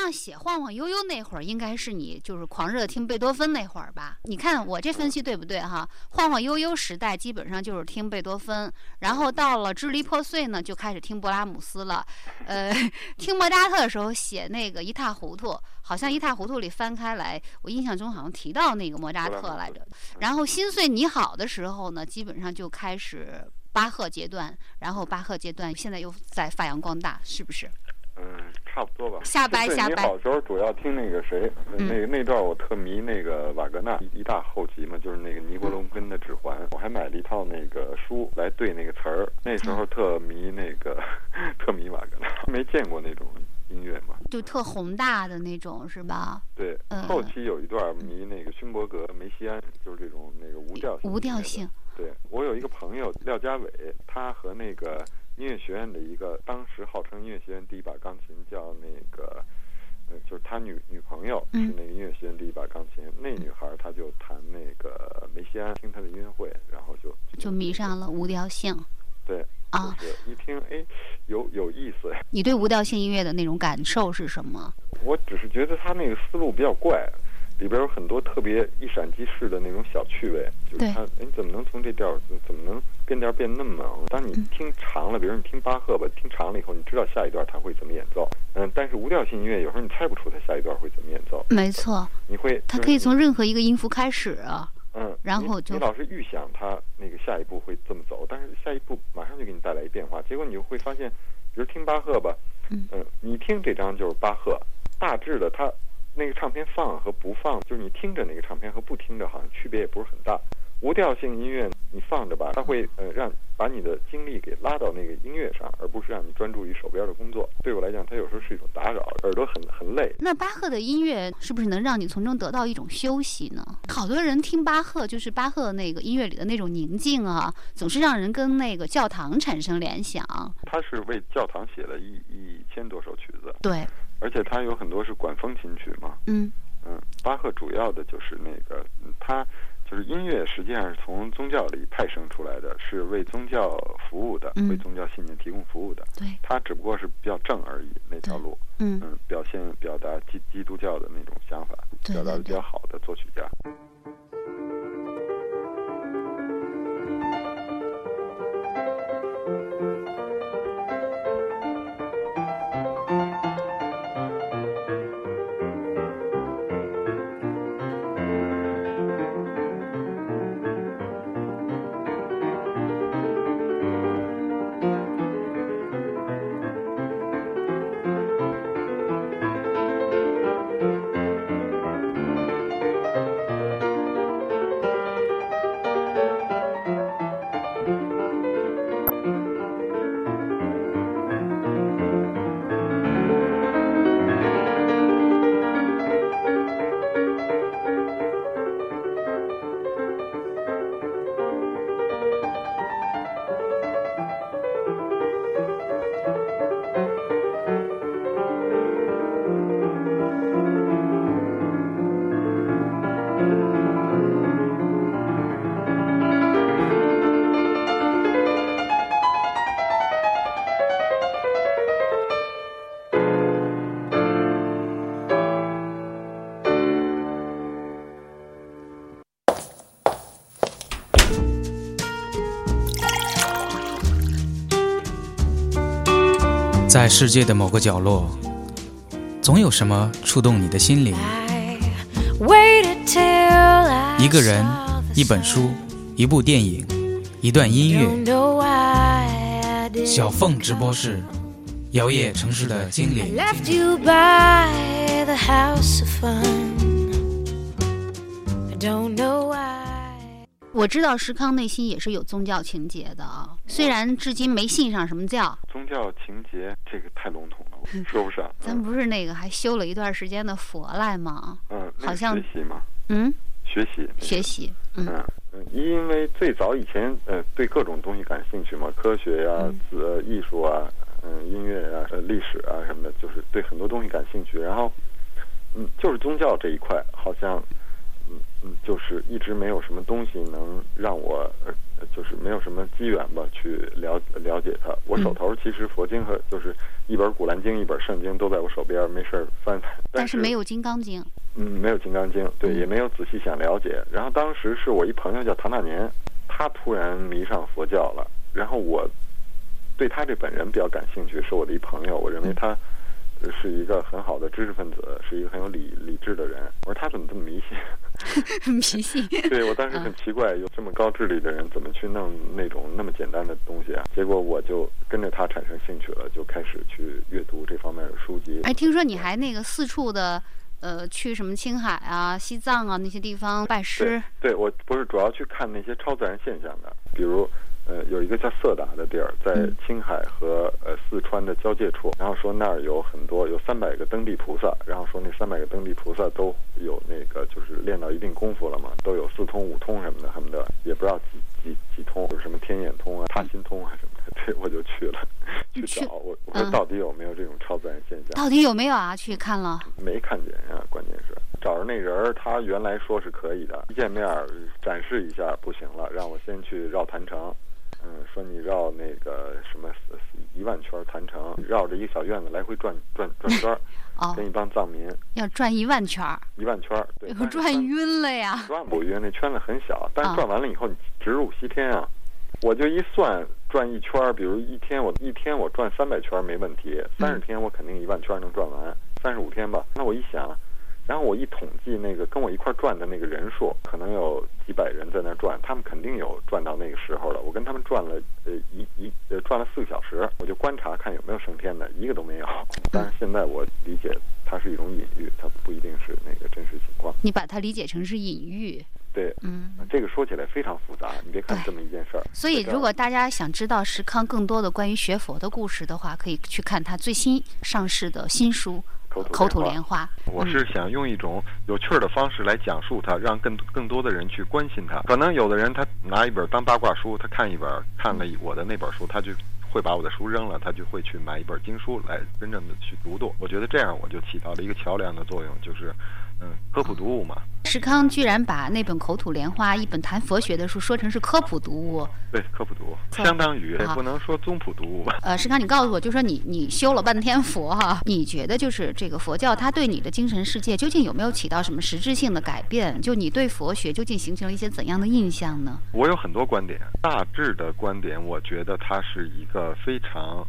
那写《晃晃悠悠》那会儿，应该是你就是狂热听贝多芬那会儿吧？你看我这分析对不对哈？《晃晃悠悠》时代基本上就是听贝多芬，然后到了支离破碎呢，就开始听勃拉姆斯了。呃，听莫扎特的时候写那个一塌糊涂，好像一塌糊涂里翻开来，我印象中好像提到那个莫扎特来着。然后心碎你好的时候呢，基本上就开始巴赫阶段，然后巴赫阶段现在又在发扬光大，是不是？嗯，差不多吧。下班下班。你好时候主要听那个谁，那那段我特迷那个瓦格纳一大后集嘛，就是那个尼伯龙根的《指环》，我还买了一套那个书来对那个词儿。那时候特迷那个，特迷瓦格纳，没见过那种音乐嘛，就特宏大的那种，是吧？对，后期有一段迷那个勋伯格、梅西安，就是这种那个无调性。无调性。对我有一个朋友廖家伟，他和那个。音乐学院的一个，当时号称音乐学院第一把钢琴，叫那个，呃，就是他女女朋友是那个音乐学院第一把钢琴。那女孩她就弹那个梅西安，听他的音乐会，然后就就迷上了无调性。对啊，就是一听哎，有有意思。你对无调性音乐的那种感受是什么？我只是觉得他那个思路比较怪。里边有很多特别一闪即逝的那种小趣味，就是它，哎，怎么能从这调，怎么能变调变那么猛？当你听长了，比如你听巴赫吧，听长了以后，你知道下一段他会怎么演奏，嗯，但是无调性音乐有时候你猜不出他下一段会怎么演奏。没错，你会，他可以从任何一个音符开始啊，嗯，然后就你老是预想他那个下一步会这么走，但是下一步马上就给你带来一变化，结果你就会发现，比如听巴赫吧，嗯，你听这张就是巴赫，大致的他。那个唱片放和不放，就是你听着那个唱片和不听着，好像区别也不是很大。无调性音乐你放着吧，它会呃让把你的精力给拉到那个音乐上，而不是让你专注于手边的工作。对我来讲，它有时候是一种打扰，耳朵很很累。那巴赫的音乐是不是能让你从中得到一种休息呢？好多人听巴赫，就是巴赫那个音乐里的那种宁静啊，总是让人跟那个教堂产生联想。他是为教堂写了一一千多首曲子。对。而且他有很多是管风琴曲嘛，嗯嗯，巴赫主要的就是那个他就是音乐实际上是从宗教里派生出来的，是为宗教服务的，嗯为宗教信念提供服务的。对，他只不过是比较正而已，那条路。嗯表现表达基基督教的那种想法，对表达的比较好的作曲家。在世界的某个角落，总有什么触动你的心灵。一个人，一本书，一部电影，一段音乐。小凤直播室，摇曳城市的精灵。left you by the house of fun. I don't know why. 我知道石康内心也是有宗教情节的啊，虽然至今没信上什么教，宗教情节这个太笼统了，我说不上。咱不是那个还修了一段时间的佛来吗？嗯，好像学习嘛，嗯，学习学习，嗯嗯嗯，因为最早以前呃对各种东西感兴趣嘛，科学呀、呃艺术啊、嗯音乐啊、呃历史啊什么的，就是对很多东西感兴趣。然后嗯，就是宗教这一块，好像嗯嗯，就是一直没有什么东西能让我呃，就是没有什么机缘吧去了了解它。我手头其实佛经和就是一本《古兰经》，一本《圣经》都在我手边，没事儿翻翻。但是没有《金刚经》。嗯，没有《金刚经》，对，也没有仔细想了解。然后当时是我一朋友叫唐大年，他突然迷上佛教了，然后我对他这本人比较感兴趣，是我的一朋友，我认为他呃是一个很好的知识分子，是一个很有理理智的人。我说他怎么这么迷信？迷信。对我当时很奇怪，有这么高智力的人怎么去弄那种那么简单的东西啊？结果我就跟着他产生兴趣了，就开始去阅读这方面的书籍。哎，听说你还那个四处的，呃，去什么青海啊、西藏啊那些地方拜师。对，我不是主要去看那些超自然现象的，比如。呃，有一个叫色达的地儿，在青海和呃四川的交界处，然后说那儿有很多有三百个登地菩萨，然后说那三百个登地菩萨都有那个就是练到一定功夫了嘛，都有四通五通什么的，恨不得也不知道几几几通，有什么天眼通啊、他心通啊什么的，对，我就去了，去找我，我说到底有没有这种超自然现象？到底有没有啊？去看了？没看见呀、啊，关键是找着那人儿，他原来说是可以的，一见面展示一下不行了，让我先去绕坛城。嗯，说你绕那个什么一万圈坛城，绕着一个小院子来回转转转圈儿，哦、跟一帮藏民要转一万圈儿，一万圈儿，对，我转晕了呀！转不晕，那圈子很小，但是转完了以后，你直入西天啊！我就一算，转一圈儿，比如一天我一天我转三百圈没问题，三十天我肯定一万圈能转完，三十五天吧。那我一想。然后我一统计那个跟我一块转的那个人数，可能有几百人在那转，他们肯定有转到那个时候了。我跟他们转了呃一一呃转了四个小时，我就观察看有没有升天的，一个都没有。但是现在我理解它是一种隐喻，它不一定是那个真实情况。你把它理解成是隐喻。对，嗯，这个说起来非常复杂，你别看这么一件事儿。所以，如果大家想知道石康更多的关于学佛的故事的话，可以去看他最新上市的新书。口吐莲花，我是想用一种有趣儿的方式来讲述它，让更更多的人去关心它。可能有的人他拿一本当八卦书，他看一本，看了我的那本书，他就会把我的书扔了，他就会去买一本经书来真正的去读读。我觉得这样我就起到了一个桥梁的作用，就是嗯，科普读物嘛。石康居然把那本《口吐莲花》一本谈佛学的书说成是科普读物。对，科普读物，相当于也不能说宗普读物吧。呃，石康，你告诉我，就说你你修了半天佛哈，你觉得就是这个佛教它对你的精神世界究竟有没有起到什么实质性的改变？就你对佛学究竟形成了一些怎样的印象呢？我有很多观点，大致的观点，我觉得它是一个非常，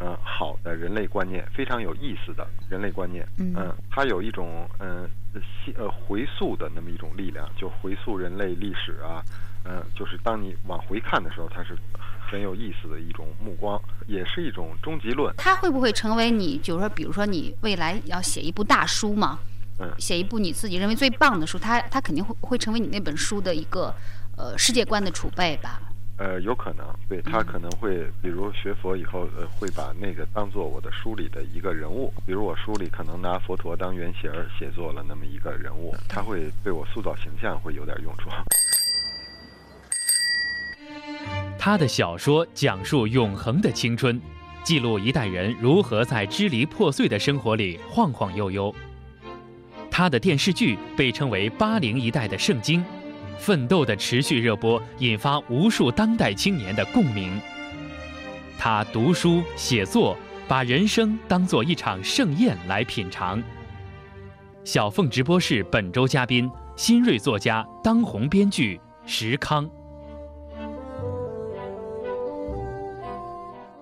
呃，好的人类观念，非常有意思的人类观念。嗯它有一种嗯呃呃回溯的那么一种力量，就回溯人类历史啊，嗯、就是当你往回看的时候，它是很有意思的一种目光，也是一种终极论。它会不会成为你，就是说，比如说你未来要写一部大书嘛，嗯写一部你自己认为最棒的书，它它肯定会会成为你那本书的一个呃世界观的储备吧？呃，有可能，对他可能会，比如学佛以后，呃，会把那个当做我的书里的一个人物。比如我书里可能拿佛陀当原型儿写作了那么一个人物，他会对我塑造形象会有点用处。他的小说讲述永恒的青春，记录一代人如何在支离破碎的生活里晃晃悠悠。他的电视剧被称为八零一代的圣经，奋斗的持续热播引发无数当代青年的共鸣。他读书写作，把人生当做一场盛宴来品尝。小凤直播室本周嘉宾，新锐作家、当红编剧石康。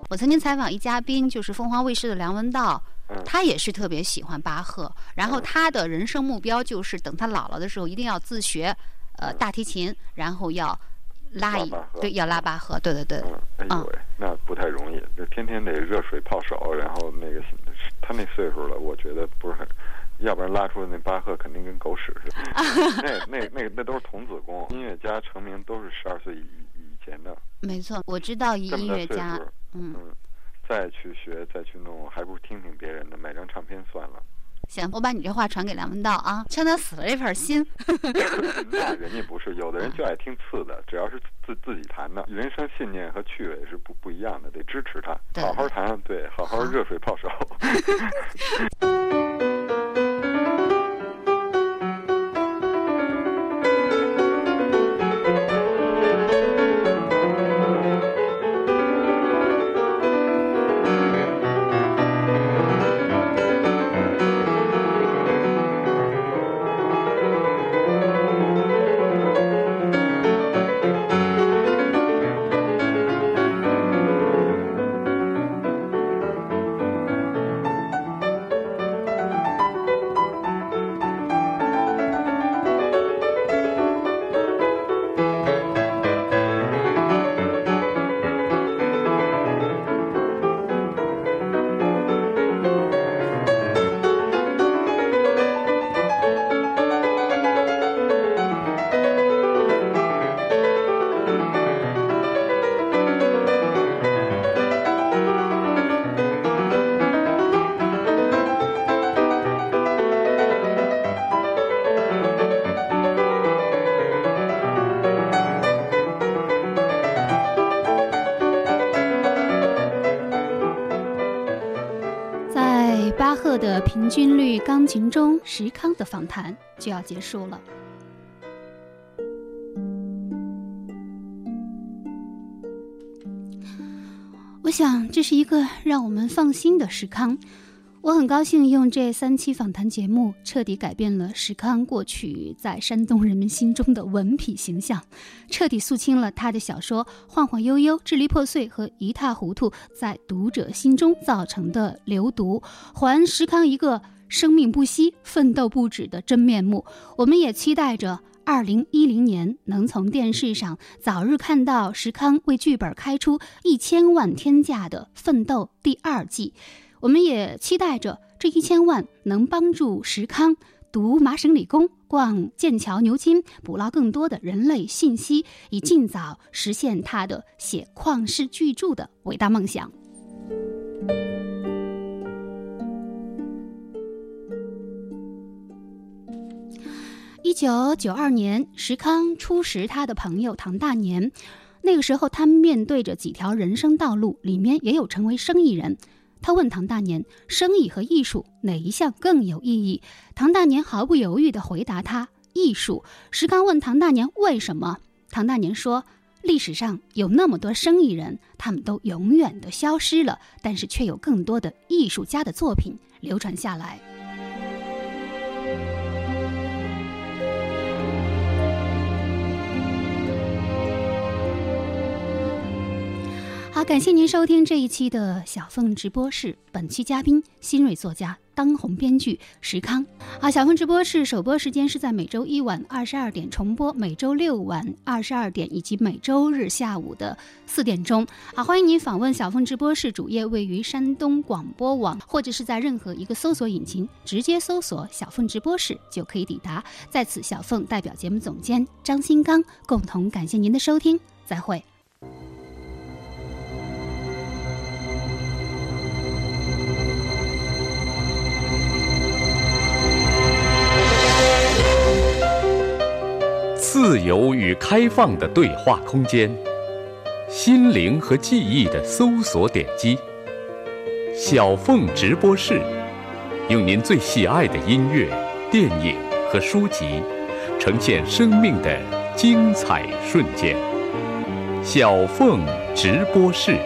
我曾经采访一嘉宾，就是凤凰卫视的梁文道，他也是特别喜欢巴赫，然后他的人生目标就是等他老了的时候，一定要自学，呃，大提琴，然后要拉一拉对，要拉巴赫，对对对，哎呦喂，那不太容易，这天天得热水泡手，然后那个他那岁数了，我觉得不是很，要不然拉出来那巴赫肯定跟狗屎似的。那那那那都是童子功，音乐家成名都是十二岁以以前的。没错，我知道音乐家数，嗯，再去学，再去弄，还不如听听别人的，买张唱片算了。行，我把你这话传给梁文道啊，劝他死了这份心。那人家不是，有的人就爱听次的，只要是自自己谈的，人生信念和趣味是不不一样的，得支持他，对好好谈，对，好好热水泡手。律钢琴中，石康的访谈就要结束了。我想这是一个让我们放心的石康。我很高兴用这三期访谈节目，彻底改变了石康过去在山东人民心中的文痞形象，彻底肃清了他的小说《晃晃悠悠》《支离破碎》和一塌糊涂在读者心中造成的流毒，还石康一个生命不息、奋斗不止的真面目。我们也期待着。二零一零年能从电视上早日看到石康为剧本开出一千万天价的《奋斗》第二季，我们也期待着这一千万能帮助石康读麻省理工、逛剑桥、牛津，捕捞更多的人类信息，以尽早实现他的写旷世巨著的伟大梦想。一九九二年，石康初识他的朋友唐大年。那个时候，他面对着几条人生道路，里面也有成为生意人。他问唐大年：“生意和艺术哪一项更有意义？”唐大年毫不犹豫地回答他：“艺术。石康问唐大年为什么，唐大年说。历史上有那么多生意人，他们都永远的消失了，但是却有更多的艺术家的作品流传下来。好，感谢您收听这一期的小凤直播室。本期嘉宾新锐作家、当红编剧石康。好，小凤直播室首播时间是在每周一晚二十二点重播，每周六晚二十二点以及每周日下午的四点钟。好，欢迎您访问小凤直播室主页，位于山东广播网，或者是在任何一个搜索引擎直接搜索“小凤直播室”就可以抵达。在此，小凤代表节目总监张新刚共同感谢您的收听，再会。自由与开放的对话空间，心灵和记忆的搜索点击。小凤直播室，用您最喜爱的音乐、电影和书籍，呈现生命的精彩瞬间。小凤直播室。